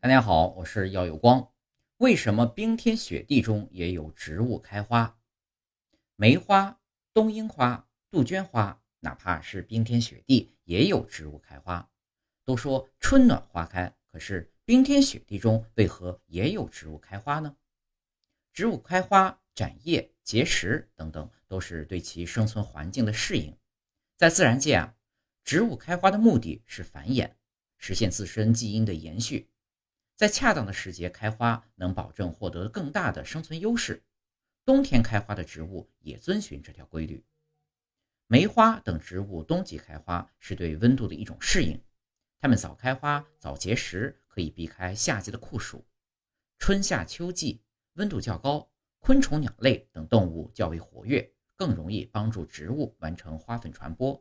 大家好，我是耀有光。为什么冰天雪地中也有植物开花？梅花、冬樱花、杜鹃花，哪怕是冰天雪地，也有植物开花。都说春暖花开，可是冰天雪地中为何也有植物开花呢？植物开花、展叶、结实等等，都是对其生存环境的适应。在自然界啊，植物开花的目的是繁衍，实现自身基因的延续。在恰当的时节开花，能保证获得更大的生存优势。冬天开花的植物也遵循这条规律。梅花等植物冬季开花是对温度的一种适应，它们早开花早结实，可以避开夏季的酷暑。春夏秋季温度较高，昆虫、鸟类等动物较为活跃，更容易帮助植物完成花粉传播。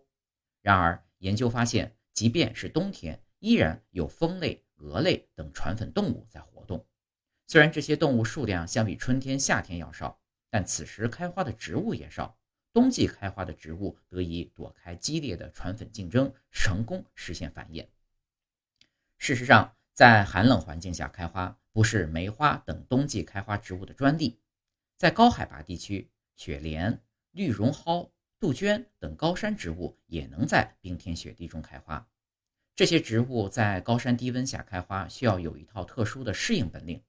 然而，研究发现，即便是冬天，依然有蜂类。蛾类等传粉动物在活动，虽然这些动物数量相比春天、夏天要少，但此时开花的植物也少。冬季开花的植物得以躲开激烈的传粉竞争，成功实现繁衍。事实上，在寒冷环境下开花不是梅花等冬季开花植物的专利，在高海拔地区，雪莲、绿绒蒿、杜鹃等高山植物也能在冰天雪地中开花。这些植物在高山低温下开花，需要有一套特殊的适应本领。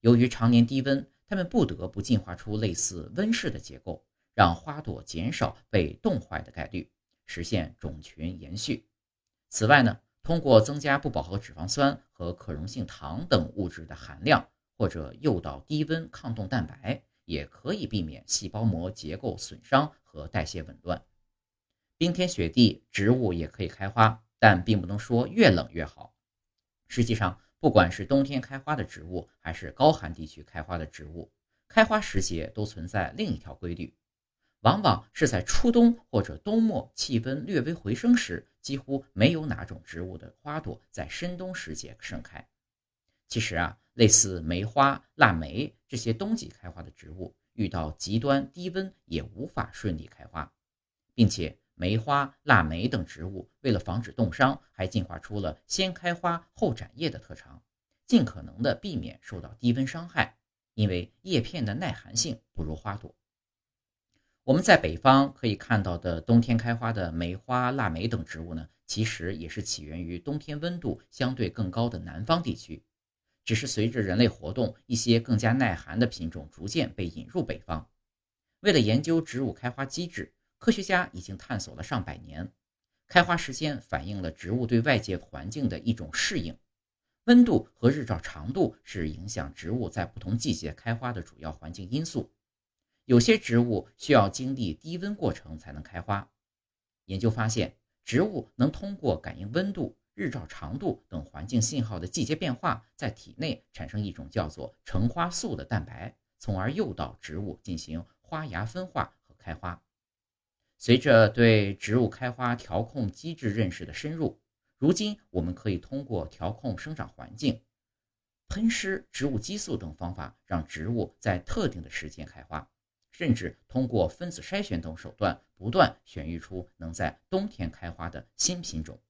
由于常年低温，它们不得不进化出类似温室的结构，让花朵减少被冻坏的概率，实现种群延续。此外呢，通过增加不饱和脂肪酸和可溶性糖等物质的含量，或者诱导低温抗冻蛋白，也可以避免细胞膜结构损伤和代谢紊乱。冰天雪地，植物也可以开花。但并不能说越冷越好。实际上，不管是冬天开花的植物，还是高寒地区开花的植物，开花时节都存在另一条规律，往往是在初冬或者冬末气温略微回升时，几乎没有哪种植物的花朵在深冬时节盛开。其实啊，类似梅花、腊梅这些冬季开花的植物，遇到极端低温也无法顺利开花，并且。梅花、腊梅等植物为了防止冻伤，还进化出了先开花后展叶的特长，尽可能的避免受到低温伤害。因为叶片的耐寒性不如花朵。我们在北方可以看到的冬天开花的梅花、腊梅等植物呢，其实也是起源于冬天温度相对更高的南方地区，只是随着人类活动，一些更加耐寒的品种逐渐被引入北方。为了研究植物开花机制。科学家已经探索了上百年，开花时间反映了植物对外界环境的一种适应。温度和日照长度是影响植物在不同季节开花的主要环境因素。有些植物需要经历低温过程才能开花。研究发现，植物能通过感应温度、日照长度等环境信号的季节变化，在体内产生一种叫做橙花素的蛋白，从而诱导植物进行花芽分化和开花。随着对植物开花调控机制认识的深入，如今我们可以通过调控生长环境、喷施植物激素等方法，让植物在特定的时间开花，甚至通过分子筛选等手段，不断选育出能在冬天开花的新品种。